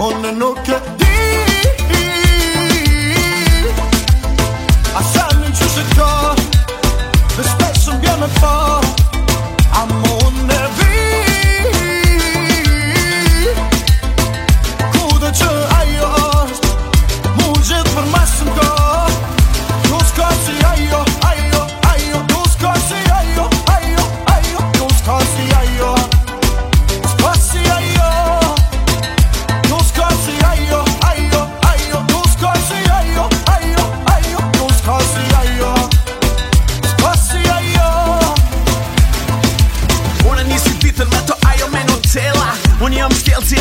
on the nokia I silence you should go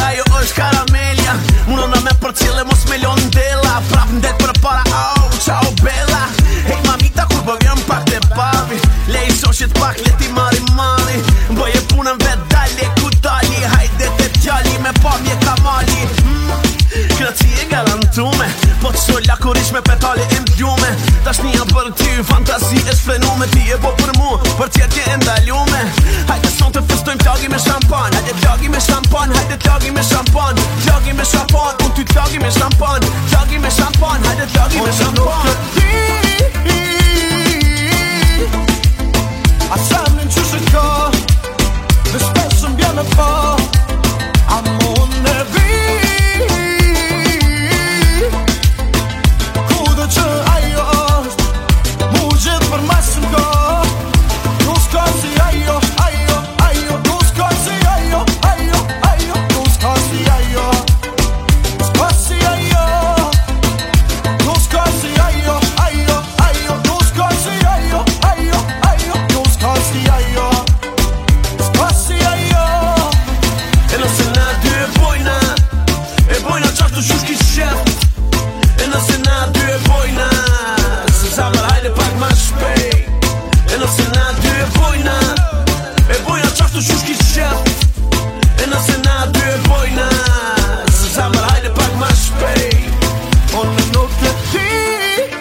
ajo është karamelja Muno në me për cilë e mos me lonë dela Prap në detë për para au, qa bella Hej mamita kur bëgëm po pak të babi Le i soqit pak, le ti mari mari Bëj e punën vet dalje ku dalje Hajde të tjalli me pamje ka mali mm, Kratësi e garantume Po të shola kur e mdjume Tash një e për ty, fantasi e shfrenume Ti e po për mu, për tjetë e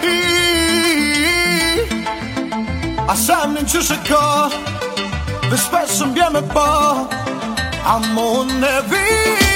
ti A sam në që shëko Dhe spesë më bjë me po A mund në